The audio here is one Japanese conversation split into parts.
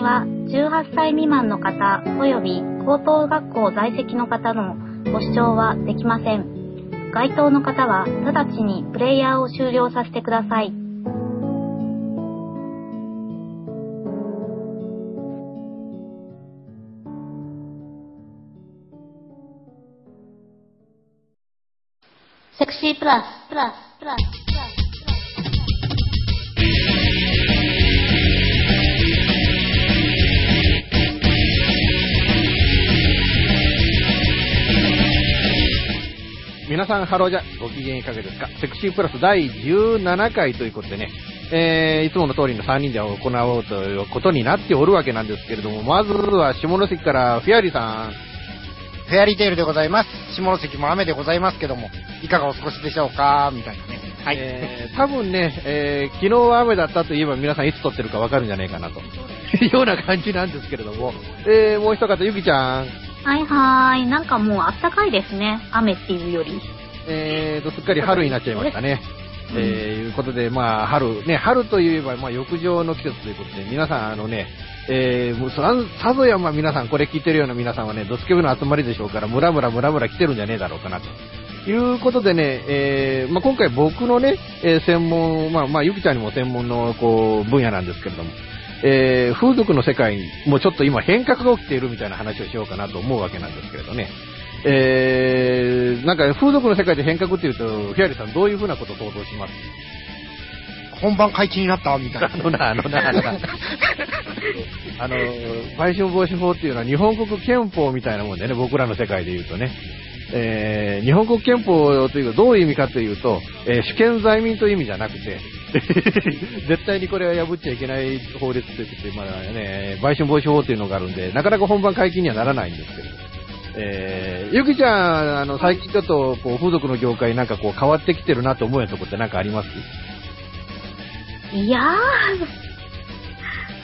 組は18歳未満の方及び高等学校在籍の方のご視聴はできません。該当の方は直ちにプレイヤーを終了させてください。セクシープラス、プラス、プラス。皆さん、ハローじゃ、ご機嫌いかがですか？セクシープラス第17回ということでね、えー、いつもの通りの3人で行おうということになっておるわけなんですけれども、まずは下関からフェアリーさん。フェアリーテールでございます。下関も雨でございますけども、いかがお過ごしでしょうか？みたいなね。はい。えー、多分ね、えー、昨日は雨だったといえば皆さんいつ撮ってるかわかるんじゃないかなと。い うような感じなんですけれども、えー、もう一方、ゆきちゃん。はいはーい。なんかもうあったかいですね。雨っていうより。えーと、すっかり春になっちゃいましたね。えー、いうことで、まあ、春、ね、春といえば、まあ、浴場の季節ということで、皆さん、あのね、えー、もうささぞや、まあ、皆さん、これ聞いてるような皆さんはね、ドスケベの集まりでしょうから、ムラムラムラムラ来てるんじゃねえだろうかな、ということでね、えー、まあ、今回僕のね、えー、専門、まあ、まあ、ゆきちゃんにも専門の、こう、分野なんですけれども、えー、風俗の世界にもうちょっと今変革が起きているみたいな話をしようかなと思うわけなんですけれどね。えー、なんか風俗の世界で変革っていうと、フィアリさんどういうふうなことを想像します？本番解禁になったみたいな。あのな、あのな、あのな。あの、売春防止法っていうのは日本国憲法みたいなもんでね、僕らの世界で言うとね。えー、日本国憲法というとどういう意味かというと、えー、主権在民という意味じゃなくて、絶対にこれは破っちゃいけない法律といって、まあね、売春防止法っていうのがあるんで、なかなか本番解禁にはならないんですけど。えー、ゆきちゃん、あの、最近ちょっと、こう、風俗の業界なんかこう変わってきてるなと思うようなとこってなんかあります？いやー、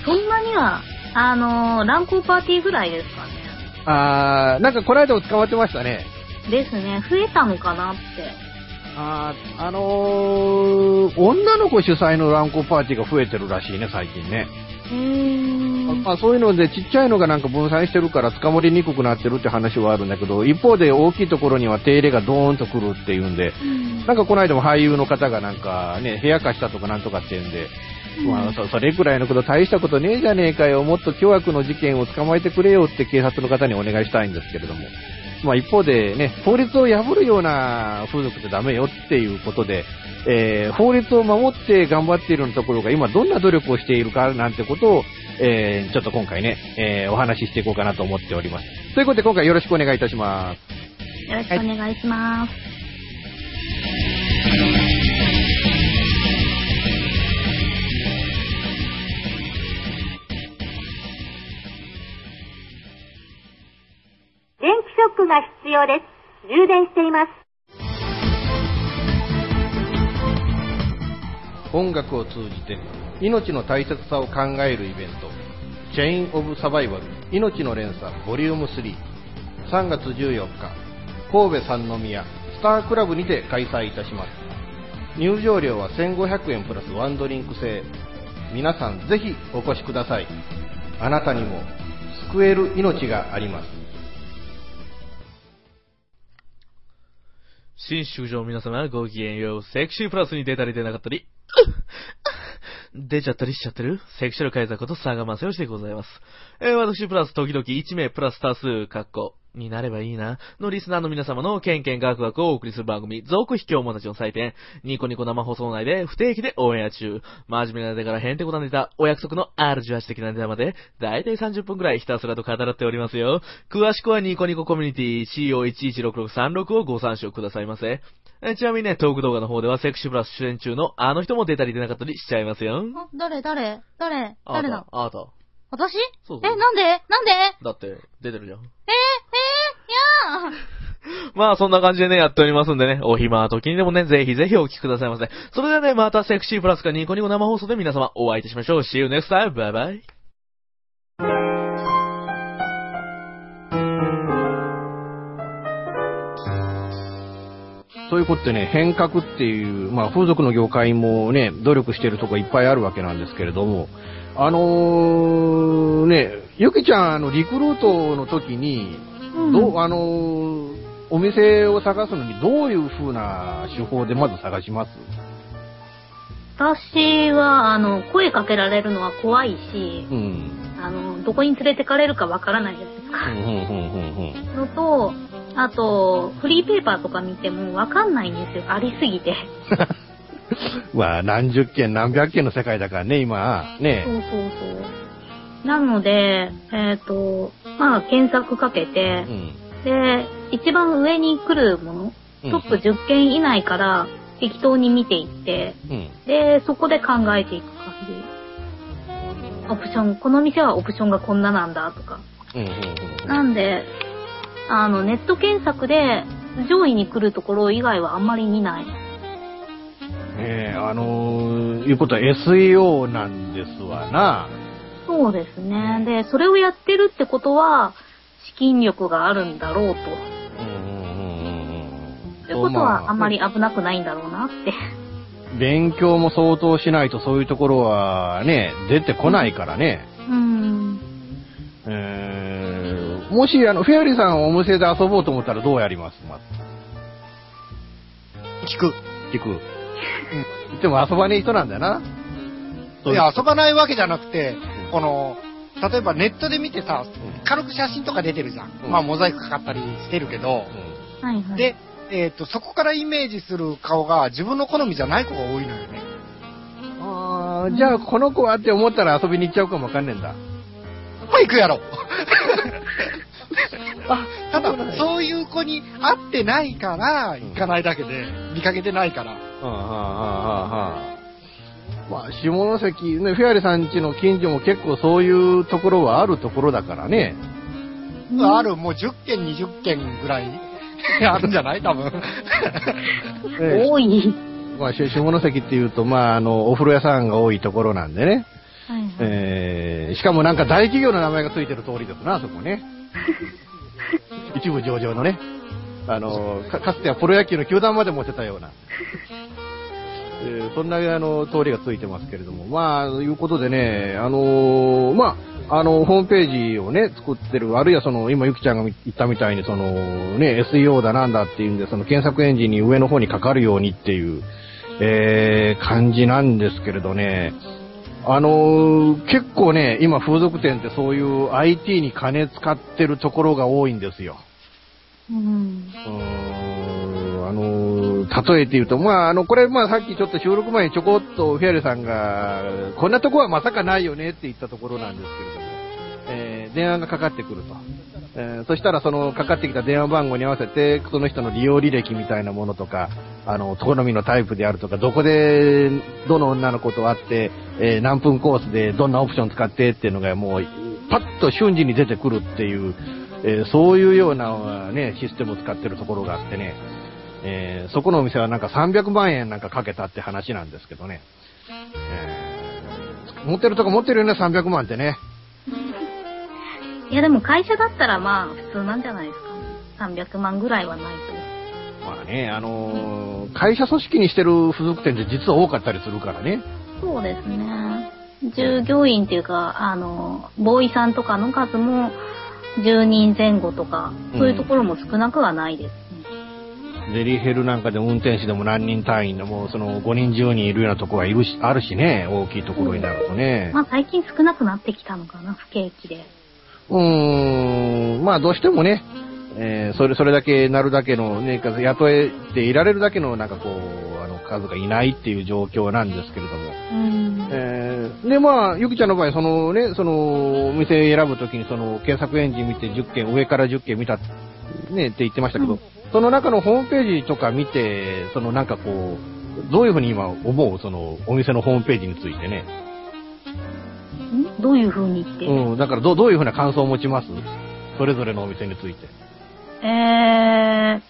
そんなには、あのー、乱行パーティーぐらいですかね。あー、なんかこの間も捕まってましたね。ですね、増えたのかなって。あー、あのー、女の子主催の乱行パーティーが増えてるらしいね、最近ね。うーん。まあ、そういうので、ちっちゃいのがなんか分散してるから捕まりにくくなってるって話はあるんだけど、一方で大きいところには手入れがドーンと来るっていうんで、うんなんかこの間も俳優の方がなんかね、部屋貸したとかなんとかっていうんで、まあそ、それくらいのこと大したことねえじゃねえかよ、もっと凶悪の事件を捕まえてくれよって警察の方にお願いしたいんですけれども。まあ一方でね、法律を破るような風俗ってダメよっていうことで、えー法律を守って頑張っているところが今どんな努力をしているかなんてことを、えーちょっと今回ね、えーお話ししていこうかなと思っております。ということで今回よろしくお願いいたします。よろしくお願いします。電が必要です。充電しています。音楽を通じて命の大切さを考えるイベントチェイン・オブ・サバイバル命の連鎖ボリューム33月14日神戸三宮スタークラブにて開催いたします入場料は1500円プラスワンドリンク制皆さんぜひお越しくださいあなたにも救える命があります新宿場皆様ごきげんよう。セクシープラスに出たり出なかったり、出ちゃったりしちゃってる？セクシャル改ざこと佐賀正義でございます。えー私プラス時々1名プラス多数、かっこ、になればいいな、のリスナーの皆様のケンケンガクガクをお送りする番組、続秘境者たちの祭典、ニコニコ生放送内で不定期でオンエア中、真面目なネタからヘンテコなネタ、お約束の R18 的なネタまで、だいたい30分くらいひたすらと語らっておりますよ。詳しくはニコニココミュニティ CO116636 をご参照くださいませ。えちなみにね、トーク動画の方ではセクシープラス主演中のあの人も出たり出なかったりしちゃいますよ。あ誰誰誰あ誰だ？なた、あなた。私？そうそうえ、なんで？なんで？えだって、出てるじゃん。ー、えー、いやー まあ、そんな感じでね、やっておりますんでね、お暇な時にでもね、ぜひぜひお聞きくださいませ。それではね、またセクシープラスかニコニコ生放送で皆様お会いいたしましょう。See you next time. Bye bye. そういうことでね、変革っていう、まあ風俗の業界もね、努力しているとこいっぱいあるわけなんですけれども、あのー、ね、ゆきちゃん、あの、リクルートの時に、うんどう、あのー、お店を探すのにどういう風な手法でまず探します？私は、あの、声かけられるのは怖いしう、ん。あの、どこに連れてかれるかわからないじゃないですか。のと、あと、フリーペーパーとか見てもわかんないんですよ。ありすぎて。まあ、何十件、何百件の世界だからね、今、そうね。そうそう。なので、えっ、と、まあ、検索かけうて、ん。で、一番上に来るもの、うんトップ10件以内から適当に見ていって、うん。で、そこで考えていく感じ。オプション、この店はオプションがこんななんだとか。うん、うん、うん。なんで、あの、ネット検索で上位に来るところ以外はあんまり見ない。ええあのー、いうことは SEO なんですわな。そうですね。で、それをやってるってことは、資金力があるんだろうと。うん、うん、うん、うん。ってことはあんまり危なくないんだろうなって。勉強も相当しないとそういうところはね、出てこないからね。うん。もし、あの、フェアリーさんお店で遊ぼうと思ったらどうやります？ま聞く。聞く。でも遊ばねえ人なんだよな。いや、遊ばないわけじゃなくて、この、例えばネットで見てさ、軽く写真とか出てるじゃん。うんまあ、モザイクかかったりしてるけど、うんはいはい。で、えっ、と、そこからイメージする顔が自分の好みじゃない子が多いのよね。あーじゃあ、この子はって思ったら遊びに行っちゃうかもわかんねえんだ。まあ、行くやろ。あただそういう子に会ってないから、行かないだけで、見かけてないから。はあ、はあはあはあ、まあ、下関、ね、フェアリーさん家の近所も結構そういうところはあるところだからね。ある、もう10件、20件ぐらい あるんじゃない？多分。え え多い。まあ、し下関っていうと、まあ、あの、お風呂屋さんが多いところなんでね。はいはい。えー、しかもなんか大企業の名前がついてる通りですな、あそこね。一部上場のね。あの、かかつてはプロ野球の球団まで持ってたような。えーそんなあの通りがついてますけれども、まあ、いうことでね、あのーまあ、あの、ホームページをね、作ってる、あるいはその、今ゆきちゃんが言ったみたいに、その、ね、SEO だなんだっていうんで、その検索エンジンに上の方にかかるようにっていう、えー感じなんですけれどね、あのー結構ね、今風俗店ってそういう IT に金使ってるところが多いんですよ。うん。あの例えて言うと、まあ、あの、これ、まあ、さっきちょっと収録前にちょこっとフェアレさんが、こんなとこはまさかないよねって言ったところなんですけれども、えー電話がかかってくると。えーそしたら、その、かかってきた電話番号に合わせて、その人の利用履歴みたいなものとか、あの、好みのタイプであるとか、どこで、どの女の子と会って、えー何分コースでどんなオプション使ってっていうのがもう、パッと瞬時に出てくるっていう、えーそういうようなね、システムを使ってるところがあってね、えーそこのお店はなんか300万円なんかかけたって話なんですけどね。えー持ってるとこ持ってるよね、300万ってね。いやでも会社だったらまあ普通なんじゃないですかね。300万ぐらいはないまあね、あのー会社組織にしてる付属店って実は多かったりするからね。と。そうですね。従業員っていうか、あの、ボーイさんとかの数も10人前後とか、そういうところも少なくはないですね。デリヘルなんかでも運転手でも何人単位でも、その5人10人いるようなとこがいるし、あるしね、大きいところになるとね。まあ最近少なくなってきたのかな、不景気で。うーん、まあどうしてもね、えーそれ、それだけなるだけのね、数雇えていられるだけのなんかこう、数がいないっていう状況なんですけれども。うん。えーで、まあ、ゆきちゃんの場合、そのね、その、お店選ぶときに、その、検索エンジン見て10件、上から10件見た、ね、って言ってましたけど、うんその中のホームページとか見て、そのなんかこう、どういうふうに今思うその、お店のホームページについてね。んどういう風に言って、うん、だからどう、どういうふうな感想を持ちます？それぞれのお店について。えー、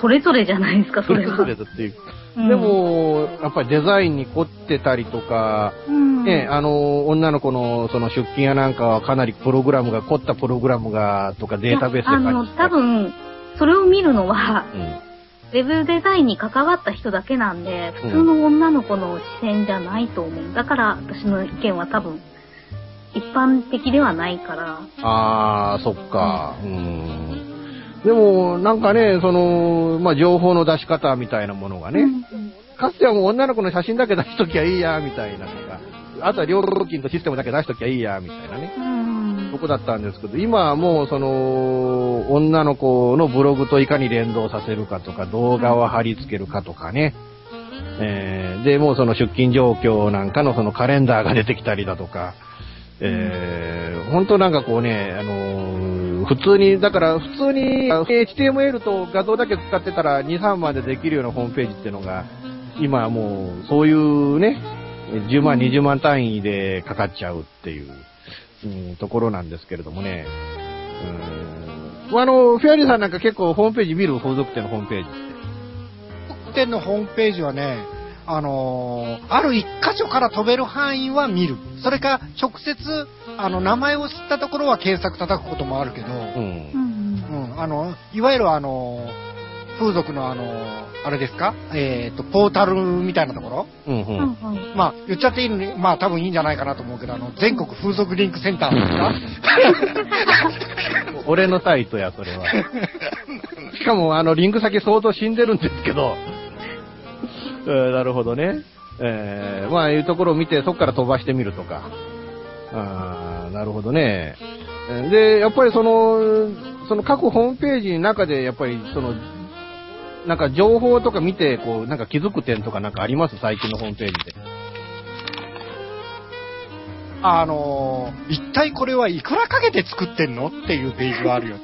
それぞれじゃないですか、それは。それぞれだっていう。うんで、も、やっぱりデザインに凝ってたりとか、うん、ね、あの、女の子のその出勤やなんかはかなりプログラムが、凝ったプログラムが、とかデータベースであの、多分、それを見るのは、うん。ウェブデザインに関わった人だけなんで、普通の女の子の視線じゃないと思う。だから私の意見は多分、一般的ではないから。あー、そっか。うん。でも、なんかね、その、まあ、情報の出し方みたいなものがね、うんかつてはもう女の子の写真だけ出しときゃいいや、みたいなとか、あとは料金とシステムだけ出しときゃいいや、みたいなね。うん。とこだったんですけど、今はもうその、女の子のブログといかに連動させるかとか、動画を貼り付けるかとかね。えーで、もうその出勤状況なんかのそのカレンダーが出てきたりだとか、えー、本当なんかこうね、あのー普通に、だから普通に HTML と画像だけ使ってたら2、3までできるようなホームページっていうのが、今はもうそういうね、10万、20万単位でかかっちゃうっていう、うん、ところなんですけれどもね。うん。あの、フェアリーさんなんか結構ホームページ見る？風俗店のホームページって。店のホームページはね、あのーある一箇所から飛べる範囲は見る。それか、直接、あの、名前を知ったところは検索叩くこともあるけど、うんう。ん。うん、あの、いわゆるあの、風俗のあの、あれですか？えっ、と、ポータルみたいなところ？うんう。うんん。まあ、言っちゃっていいのに、まあ多分いいんじゃないかなと思うけど、あの、全国風俗リンクセンターですか俺のサイトや、それは。しかも、あの、リンク先相当死んでるんですけど。えーなるほどね。えーまあ、いうところを見て、そこから飛ばしてみるとか。あーなるほどね。えーで、やっぱりその、その各ホームページの中で、やっぱりその、なんか情報とか見て、こう、なんか気づく点とかなんかあります？最近のホームページで。あの、一体これはいくらかけて作ってんの？っていうページがあるよ。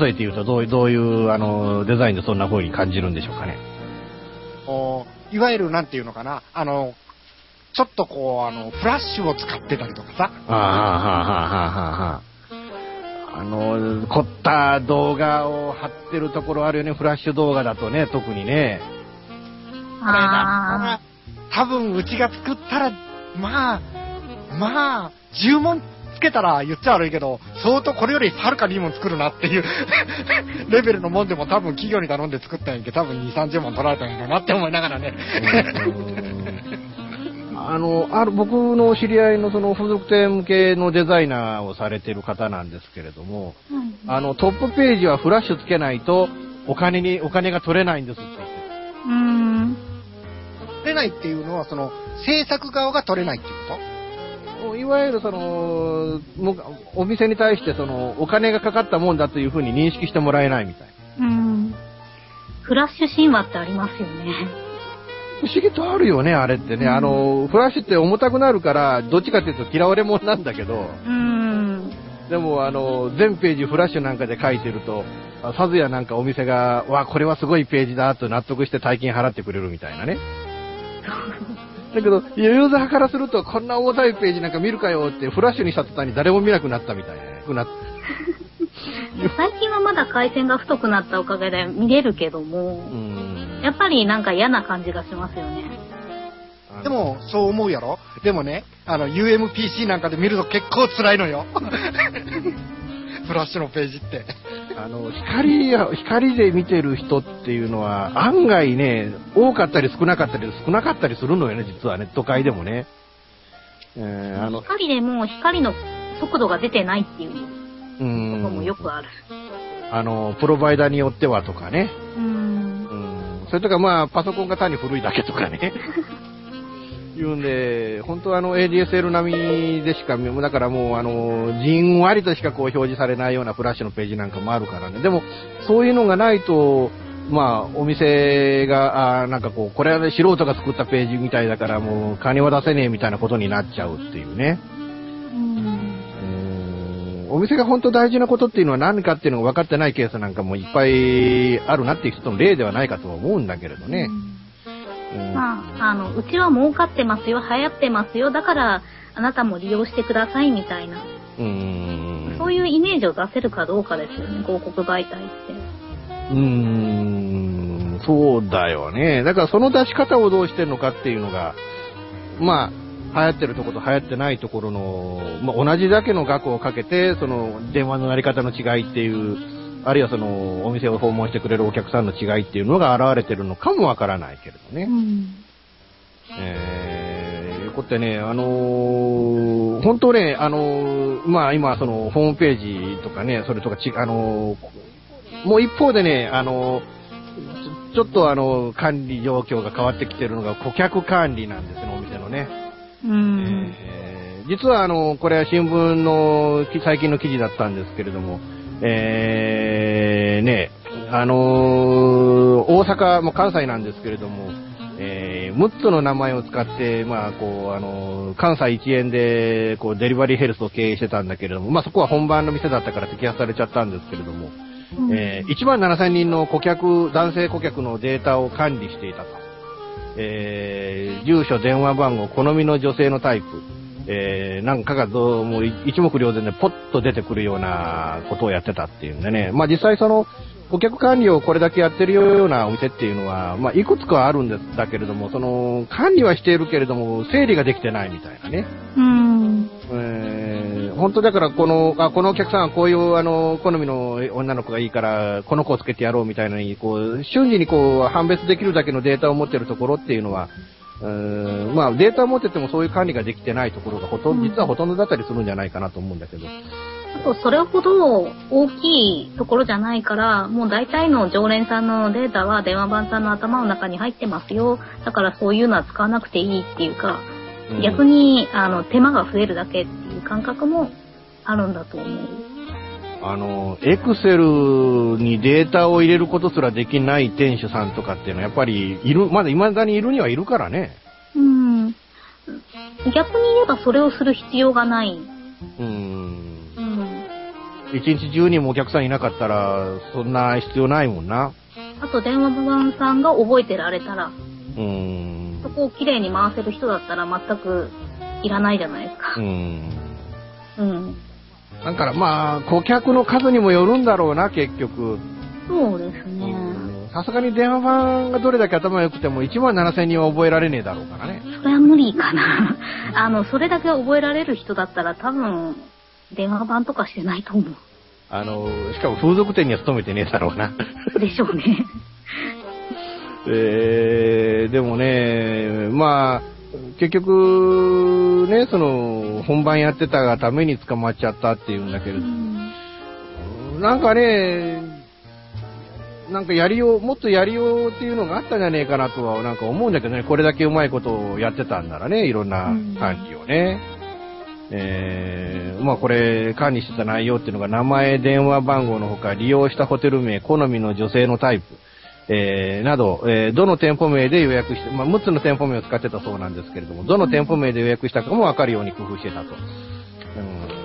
例えて言うと、どういう、どういう、あの、デザインでそんな風に感じるんでしょうかね。おいわゆるなんていうのかな、あの、ちょっとこう、あの、フラッシュを使ってたりとかさ、ああ、はあ、はあ、はあ、はあ。あの、凝った動画を貼ってるところあるよね、フラッシュ動画だとね、特にね。これだったあら、多分うちが作ったら、まあ、まあ、10問つけたら言っちゃ悪いけど、相当これよりはるかにいいもん作るなっていう レベルのもんでも多分企業に頼んで作ったんやけど、多分2、30問取られたんやろなって思いながらね。あの、ある、僕の知り合いのその風俗店向けのデザイナーをされてる方なんですけれども、ーうんあの、トップページはフラッシュつけないと、お金に、お金が取れないんですって言ってうん。取れないっていうのは、その、制作側が取れないっていうこもういわゆるその、お店に対してその、お金がかかったもんだというふうに認識してもらえないみたい。うん。フラッシュ神話ってありますよね。不思議とあるよね、あれってね。うんあの、フラッシュって重たくなるから、どっちかっていうと嫌われ者なんだけど、うん。でもあの、全ページフラッシュなんかで書いてると、あさぞやなんかお店が、わ、これはすごいページだと納得して大金払ってくれるみたいなね。だけど、ユーザーからすると、こんな重たいページなんか見るかよって、フラッシュにした途端に誰も見なくなったみたいなね。くなっ最近はまだ回線が太くなったおかげで見れるけどうも、ん。やっぱりなんか嫌な感じがしますよね。でも、そう思うやろ？でもね、あの、UMPC なんかで見ると結構辛いのよ。フラッシュのページって。あの、光や、光で見てる人っていうのは、案外ね、多かったり少なかったり、少なかったりするのよね、実はね、都会でもね。えー、あの、光でも光の速度が出てないっていううこともんよ、くある。あの、プロバイダーによってはとかね。うん。うん。それとかまあ、パソコンが単に古いだけとかね。言うんで、本当はあの ADSL 並みでしか、だからもうあの、じんわりとしかこう表示されないようなフラッシュのページなんかもあるからね。でも、そういうのがないと、まあ、お店が、あなんかこう、これはね、素人が作ったページみたいだからもう、金は出せねえみたいなことになっちゃうっていうね。お店が本当大事なことっていうのは何かっていうのが分かってないケースなんかもいっぱいあるなっていう人の例ではないかとは思うんだけれどね。うまあ、あの、うちは儲かってますよ、流行ってますよ、だから、あなたも利用してくださいみたいな、うーん。そういうイメージを出せるかどうかですよね、広告媒体って。うーん、そうだよね。だからその出し方をどうしてるのかっていうのが、まあ、流行ってるところと流行ってないところの、まあ、同じだけの額をかけて、その電話のやり方の違いっていうあるいはその、お店を訪問してくれるお客さんの違いっていうのが現れてるのかもわからないけれどね。うん。えー、ことでね、あのー本当ね、あのーまあ今、その、ホームページとかね、それとかち、あのーもう一方でね、あのーちょっとあの、管理状況が変わってきてるのが顧客管理なんですね、お店のね。うん。えー実はあの、これは新聞のき最近の記事だったんですけれども、えー、ね、あのー大阪、も関西なんですけれども、えー、6つの名前を使って、まあ、こう、あのー関西一円で、こう、デリバリーヘルスを経営してたんだけれども、まあ、そこは本番の店だったから摘発されちゃったんですけれども、えー1万7000人の顧客、男性顧客のデータを管理していたと。えー住所、電話番号、好みの女性のタイプ、えーなんかがどうも一目瞭然でポッと出てくるようなことをやってたっていうんでね。まあ実際その、顧客管理をこれだけやってるようなお店っていうのは、まあいくつかはあるんですだけれども、その、管理はしているけれども、整理ができてないみたいなね。うん。えー本当だからこの、あ、このお客さんはこういうあの、好みの女の子がいいから、この子をつけてやろうみたいなのに、こう、瞬時にこう、判別できるだけのデータを持ってるところっていうのは、うーんまあデータを持っててもそういう管理ができてないところがほとんど、実はほとんどだったりするんじゃないかなと思うんだけど。あと、それほど大きいところじゃないから、もう大体の常連さんのデータは電話番さんの頭の中に入ってますよ。だからそういうのは使わなくていいっていうか、うん逆に、あの、手間が増えるだけっていう感覚もあるんだと思う。あの、エクセルにデータを入れることすらできない店主さんとかっていうのはやっぱりいる、まだ未だにいるにはいるからね。うん。逆に言えばそれをする必要がない。うーん。うん。一日中にもお客さんいなかったら、そんな必要ないもんな。あと電話番さんが覚えてられたら、うーん。そこをきれいに回せる人だったら全くいらないじゃないですうか。ん。うん。だからまあ、顧客の数にもよるんだろうな、結局。そうですね。さすがに電話番がどれだけ頭良くても1万7000人は覚えられねえだろうからね。それは無理かな。あの、それだけ覚えられる人だったら多分、電話番とかしてないと思あの、しかも風俗店には勤めてねえだろうな。う。でしょうね。えー、でもね、まあ、結局、ね、その、本番やってたがために捕まっちゃったっていうんだけれど、なんかね、なんかやりよう、もっとやりようっていうのがあったんじゃねえかなとはなんか思うんだけどね、これだけうまいことをやってたんならね、いろんな管理をね。えー、まあこれ管理してた内容っていうのが名前、電話番号のほか利用したホテル名、好みの女性のタイプ、えー、など、えーどの店舗名で予約して、まあ6つの店舗名を使ってたそうなんですけれども、どの店舗名で予約したかもわかるように工夫してたと。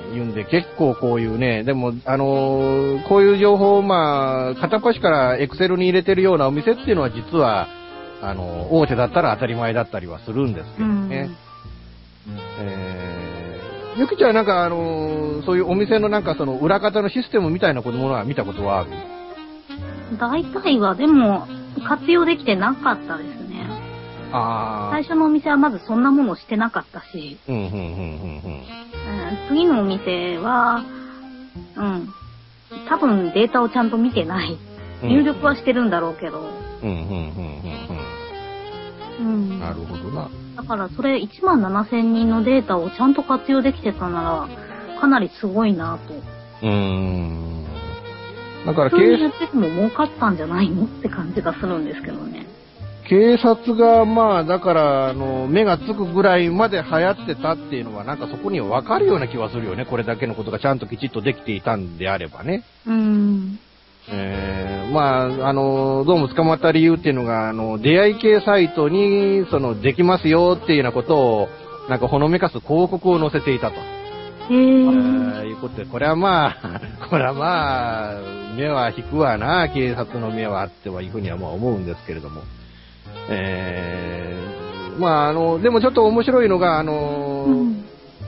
うん、言うんで、結構こういうね、でも、あのーこういう情報をまあ、片っ端からエクセルに入れてるようなお店っていうのは実は、あの、大手だったら当たり前だったりはするんですけどね。えー、ゆきちゃんなんかあのーそういうお店のなんかその裏方のシステムみたいなものは見たことはある？大体はでも、活用できてなかったですね。あ最初のお店はまずそんなものしてなかったし、うん、うん、うん、うん、うん次のお店は、うん、多分データをちゃんと見てない。うん。入力はしてるんだろうけど、うん、うん、うん、うんうん、うん。なるほどな。だからそれ1万7000人のデータをちゃんと活用できてたなら、かなりすごいなと。うーん。だから警ってても儲かったんじゃないのって感じがするんですけどね。警察がまあ、だから、あの、目がつくぐらいまで流行ってたっていうのは、なんかそこにはわかるような気はするよね。これだけのことがちゃんときちっとできていたんであればね。うん。えー、まあ、あの、どうも捕まった理由っていうのが、あの、出会い系サイトに、その、できますよっていうようなことを、なんかほのめかす広告を載せていたと。へえー。ーいうことで、これはまあ、これはまあ、目は引くわな、警察の目はあってはいうふうにはまあ思うんですけれども。えー、まああの、でもちょっと面白いのが、あの、うん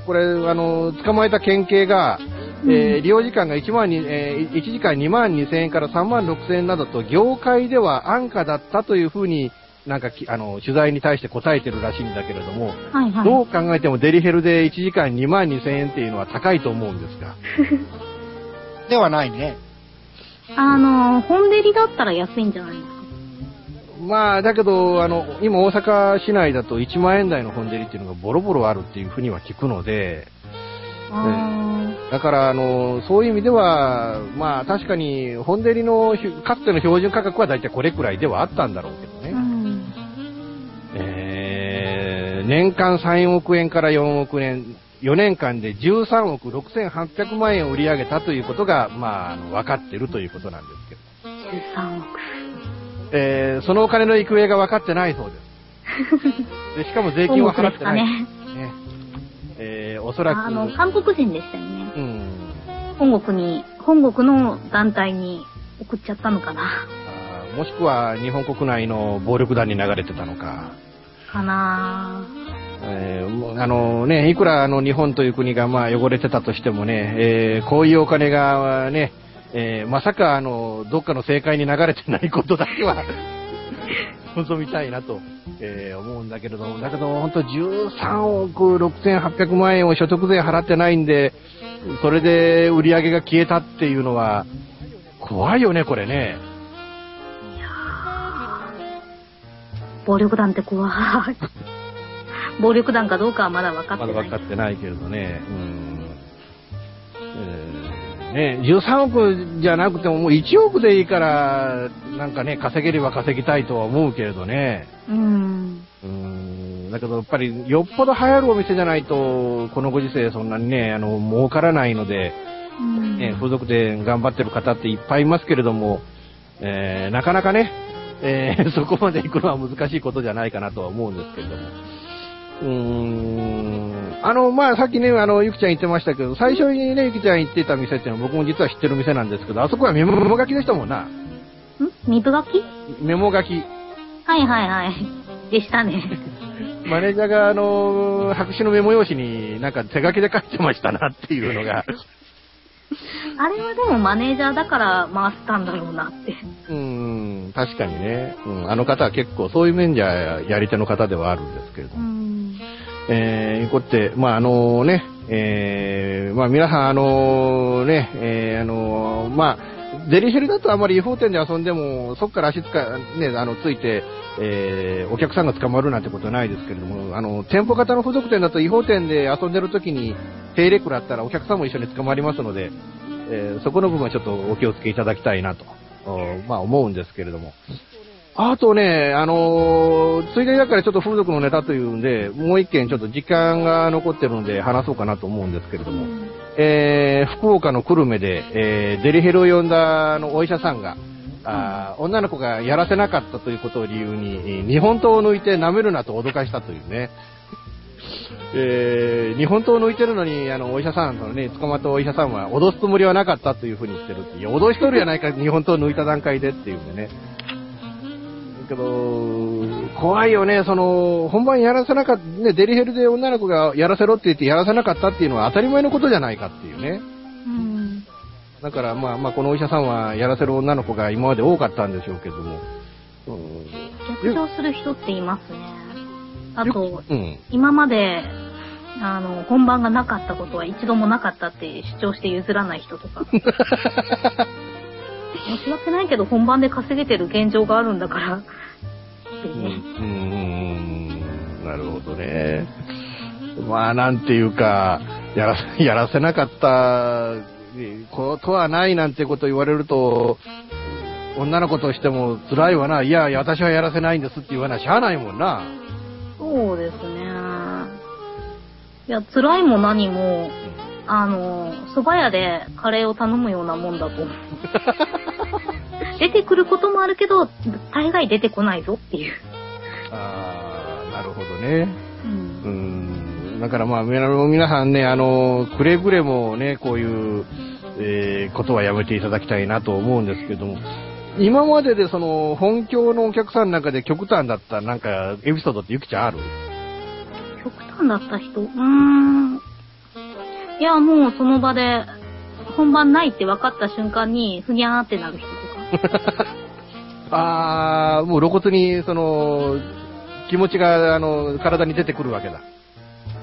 これ、あの、捕まえた県警が、うんえー利用時間が1万に、えー1時間2万2千円から3万6千円などと、業界では安価だったというふうに、なんかき、あの、取材に対して答えてるらしいんだけれども、はいはい。どう考えてもデリヘルで1時間2万2千円っていうのは高いと思うんですが。ではないね。あの、本デリだったら安いんじゃないですか？まあ、だけど、あの、今大阪市内だと1万円台の本デリっていうのがボロボロあるっていうふうには聞くので、あだから、あの、そういう意味では、まあ、確かに、本デリのひかつての標準価格は大体これくらいではあったんだろうけどね。年間3億円から4億円、4年間で13億6800万円を売り上げたということが、まあ、分かってるということなんですけど。13億。えー、そのお金の行方が分かってないそうです。でしかも税金は払ってない。ね。えー、おそらく、あの、韓国人でしたよね。うん。本国に、本国の団体に送っちゃったのかな。あーもしくは日本国内の暴力団に流れてたのか。かなえーあのね、いくらあの日本という国がまあ汚れてたとしてもね、えーこういうお金がね、えーまさかあの、どっかの政界に流れてないことだけは、望みたいなと、えー思うんだけれども、だけど本当13億6800万円を所得税払ってないんで、それで売り上げが消えたっていうのは、怖いよね、これね。暴力団って怖い。暴力団かどうかはまだ分かってない。まだ分かってないけれどね。うん。えーね、13億じゃなくてももう1億でいいから、なんかね、稼げれば稼ぎたいとは思うけれどね。うん。うん。だけどやっぱり、よっぽど流行るお店じゃないと、このご時世そんなにね、あの、儲からないので、うん。ね、風俗で頑張ってる方っていっぱいいますけれども、えーなかなかね、えーそこまで行くのは難しいことじゃないかなとは思うんですけれども。うーん。あの、まあ、さっきね、あの、ゆきちゃん言ってましたけど、最初にね、ゆきちゃん言ってた店っていうのは僕も実は知ってる店なんですけど、あそこはメモ書きでしたもんな。ん？二部書き？メモ書き。はいはいはい。でしたね。マネージャーが、あの、白紙のメモ用紙になんか手書きで書いてましたなっていうのが、あれはでもマネージャーだから回したんだろうなって。うーん、確かにね、うん、あの方は結構そういう面じゃやり手の方ではあるんですけれども。うん。えー、こうやって、まあ、あのね、えー、まあ、皆さん、あのね、えー、あのまあ、デリヘルだとあまり違法店で遊んでも、そこから足つか、ね、あの、ついて、えー、お客さんが捕まるなんてことはないですけれども、あの、店舗型の付属店だと違法店で遊んでる時に手入れ食らったらお客さんも一緒に捕まりますので、えーそこの部分はちょっとお気をつけいただきたいなと、おまあ、思うんですけれども。あとね、あのーついでにだからちょっと風俗のネタというんで、もう一件ちょっと時間が残ってるので話そうかなと思うんですけれども、えー、福岡の久留米で、えー、デリヘルを呼んだあのお医者さんが、あー女の子がやらせなかったということを理由に、えー日本刀を抜いて舐めるなと脅かしたというね。えー、日本刀を抜いてるのに、あの、お医者さん、そのね、捕まったお医者さんは、脅すつもりはなかったというふうに言ってるって。いや、脅しとるやないか、日本刀を抜いた段階でっていうんでね。だけど、怖いよね、その、本番やらせなかった、ね、デリヘルで女の子がやらせろって言ってやらせなかったっていうのは当たり前のことじゃないかっていうね。うん。だから、まあ、まあ、このお医者さんはやらせる女の子が今まで多かったんでしょうけども。うん逆上する人っていますね。あと、うん。今まで、あの、本番がなかったことは一度もなかったって主張して譲らない人とか。申し訳ないけど本番で稼げてる現状があるんだから。ってうん、ね。うん、なるほどね。まあ、なんていうか、やらせ、やらせなかったことはないなんてこと言われると、女の子としても辛いわな。いや、私はやらせないんですって言わな、しゃあないもんな。そうですね。いや、辛いも何も、あの、蕎麦屋でカレーを頼むようなもんだと思う。出てくることもあるけど、大概出てこないぞっていう。ああ、なるほどね。うんう。ん。だからまあ、皆皆さんね、あの、くれぐれもね、こういう、えーことはやめていただきたいなと思うんですけども、今まででその、本業のお客さんの中で極端だったなんか、エピソードってゆきちゃんある？極端だった人？うーん。いや、もうその場で、本番ないって分かった瞬間に、ふにゃーってなる人とか。あー、もう露骨に、その、気持ちが、あの、体に出てくるわけだ。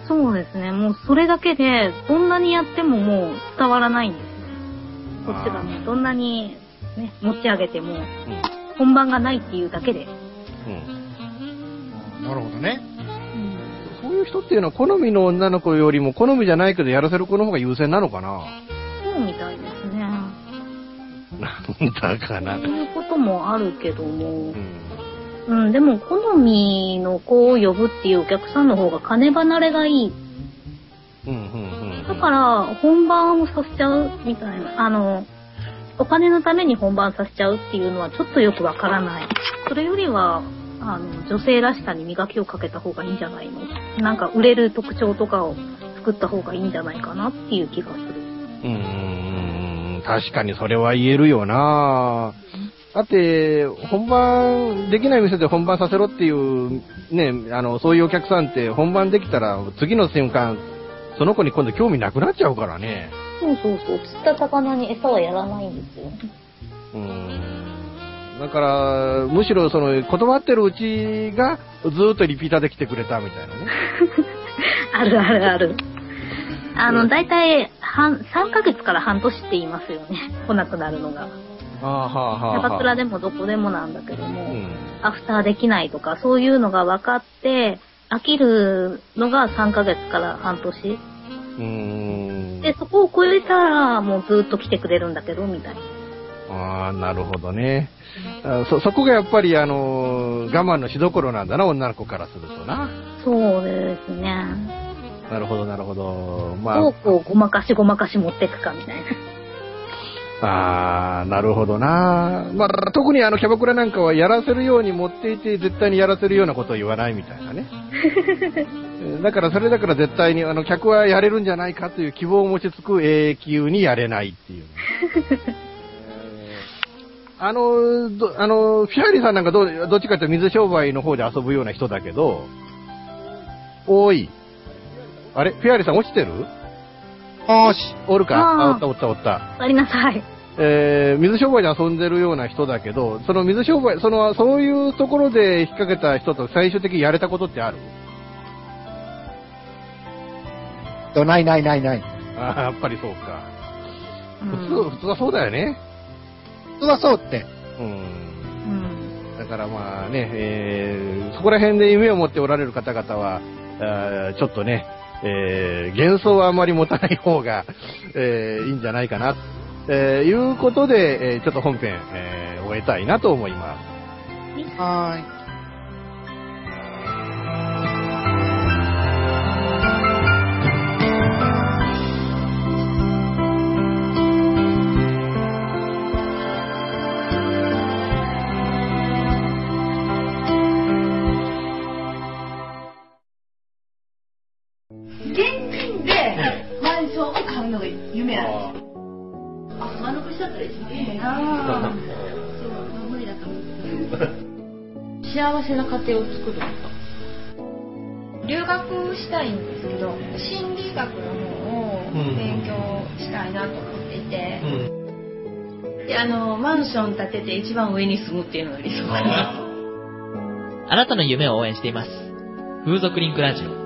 そうですね。もうそれだけで、どんなにやってももう伝わらないんですね。こっちがね、どんなにね。持ち上げても、うん。本番がないっていうだけで。うん。なるほどね。そういう人っていうのは好みの女の子よりも好みじゃないけどやらせる子の方が優先なのかな？そうみたいですね。なんだかな。そういうこともあるけどもう、ん。うん、でも好みの子を呼ぶっていうお客さんの方が金離れがいい。うん、うん、うん。だから、本番をさせちゃうみたいな。あの、お金のために本番させちゃうっていうのはちょっとよくわからない。それよりは、あの、女性らしさに磨きをかけた方がいいんじゃないの？なんか売れる特徴とかを作った方がいいんじゃないかなっていう気がする。うんうん、確かにそれは言えるよなだって、本番、できない店で本番させろっていう、ね、あの、そういうお客さんって本番できたら次の瞬間、その子に今度興味なくなっちゃうからね。そうそうそう。釣った魚に餌はやらないんですよ。うん。だから、むしろその、断ってるうちがずーっとリピーターで来てくれたみたいなね。あるあるある。あの、だいたい半、3ヶ月から半年って言いますよね。来なくなるのが。ああ、はあ、はあ。キャバクラでもどこでもなんだけども、うん。アフターできないとか、そういうのが分かって、飽きるのが3ヶ月から半年。うーん。で、そこを超えたら、もうずっと来てくれるんだけど、みたいな。ああ、なるほどね。あそ、そこがやっぱり、あのー我慢のしどころなんだな、女の子からするとな。そうですね。なるほど、なるほど。まどうこうごまかしごまかし持っていくか、みたいな。あ、ああ、なるほどな。まあ、特にあの、キャバクラなんかはやらせるように持っていて、絶対にやらせるようなことを言わないみたいなね。え だから、それだから絶対に、あの、客はやれるんじゃないかという希望を持ちつく永久にやれないっていうね、あの、どあの、フィアリーさんなんかどうどっちかというと水商売の方で遊ぶような人だけど、多い。あれ？フィアリーさん落ちてる？よし。おるか？あーあ、おったおったおった。おかえりなさい。えー、水商売で遊んでるような人だけど、その水商売、その、そういうところで引っ掛けた人と最終的にやれたことってある？と、ないないないない。ああ、やっぱりそうか。うん普通、普通はそうだよね。普通はそうって。うん。うん。だからまあね、えー、そこら辺で夢を持っておられる方々は、あーちょっとね、えー、幻想はあまり持たない方が、えー、いいんじゃないかな、えー、いうことで、えー、ちょっと本編、えー、終えたいなと思います。はーい。家庭を作ること。留学したいんですけど、心理学の方を勉強したいなと思っていて、であの、マンション建てて一番上に住むっていうのが理想かな。あ なたの夢を応援しています。風俗リンクラジオ。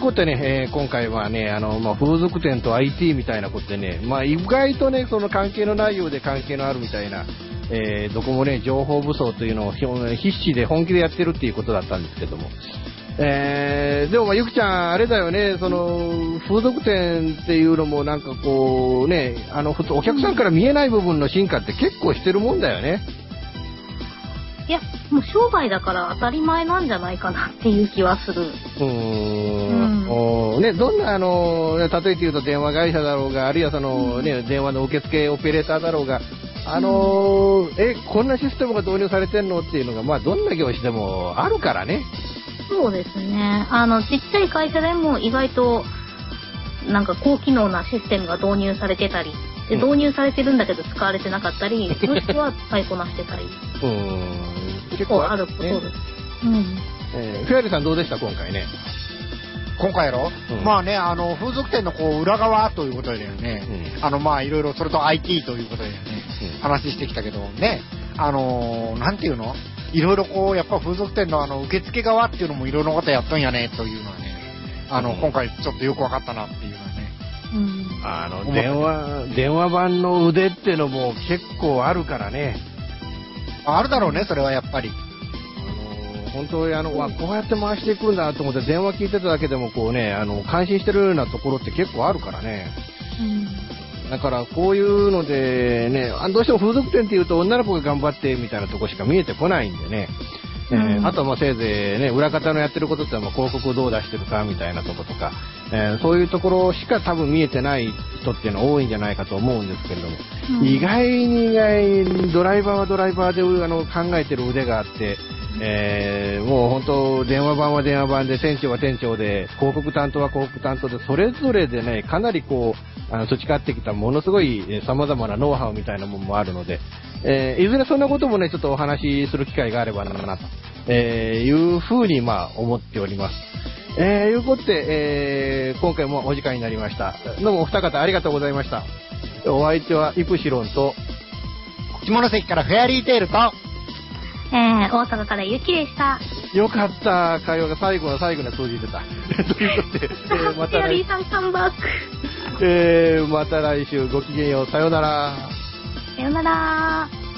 いうことでね、えー今回はね、あの、まあ、風俗店と IT みたいなことでね、まあ、意外とね、その関係のないようで関係のあるみたいな、えーどこもね、情報武装というのを必死で本気でやってるっていうことだったんですけども。えーでもまあ、ゆくちゃん、あれだよね、その、風俗店っていうのもなんかこう、ね、あの、お客さんから見えない部分の進化って結構してるもんだよね。いや、もう商売だから当たり前なんじゃないかなっていう気はする。うーん。おーね、どんな、あの、ね例えて言うと電話会社だろうが、あるいはその、ね、電話の受付オペレーターだろうが、あのーえ、こんなシステムが導入されてんのっていうのが、まあ、どんな業種でもあるからね。そうですね。あの、ちっちゃい会社でも意外と、なんか高機能なシステムが導入されてたり、でうん。導入されてるんだけど使われてなかったり、もしくは使いこなしてたり、うーん。結構あることです。うん。えーフェアリーさんどうでした？今回ね。今回やろ、うん。まあね、あの、風俗店のこう、裏側ということでね、うん。あの、まあ、いろいろ、それと IT ということでね、うん。話してきたけどね、あのーなんていうの？いろいろこう、やっぱ風俗店のあの、受付側っていうのもいろいろなことやっとんやね、というのはね、あの、うん。今回ちょっとよくわかったなっていうのはね。うん。あの、電話、電話番の腕ってのも結構あるからね。あるだろうね、それはやっぱり。あの本当にあの、わこうやって回していくんだと思って電話聞いてただけでもこうね、あの、感心してるようなところって結構あるからね。うん。だからこういうのでね、あどうしても風俗店っていうと女の子が頑張ってみたいなとこしか見えてこないんでね。えーうんあとはまあせいぜいね、裏方のやってることってのはまあ広告をどう出してるかみたいなとことか、えーそういうところしか多分見えてない人っていうのは多いんじゃないかと思うんですけれども、うん。意外に意外にドライバーはドライバーであの考えてる腕があって、えーもう本当電話番は電話番で店長は店長で広告担当は広告担当でそれぞれでねかなりこうあの培ってきたものすごい様々なノウハウみたいなものもあるので、えーいずれそんなこともねちょっとお話しする機会があればなと、えーいうふうにまあ思っております。えー、いうことで、えー今回もお時間になりました。どうもお二方ありがとうございました。お相手はイプシロンと、下関からフェアリーテールと、えー、大阪からゆきでした。よかった、会話が最後の最後に通じてた。ということで、えーまた来、フェアリーさんカムバック。えーまた来週ごきげんよう、さようなら。さよなら。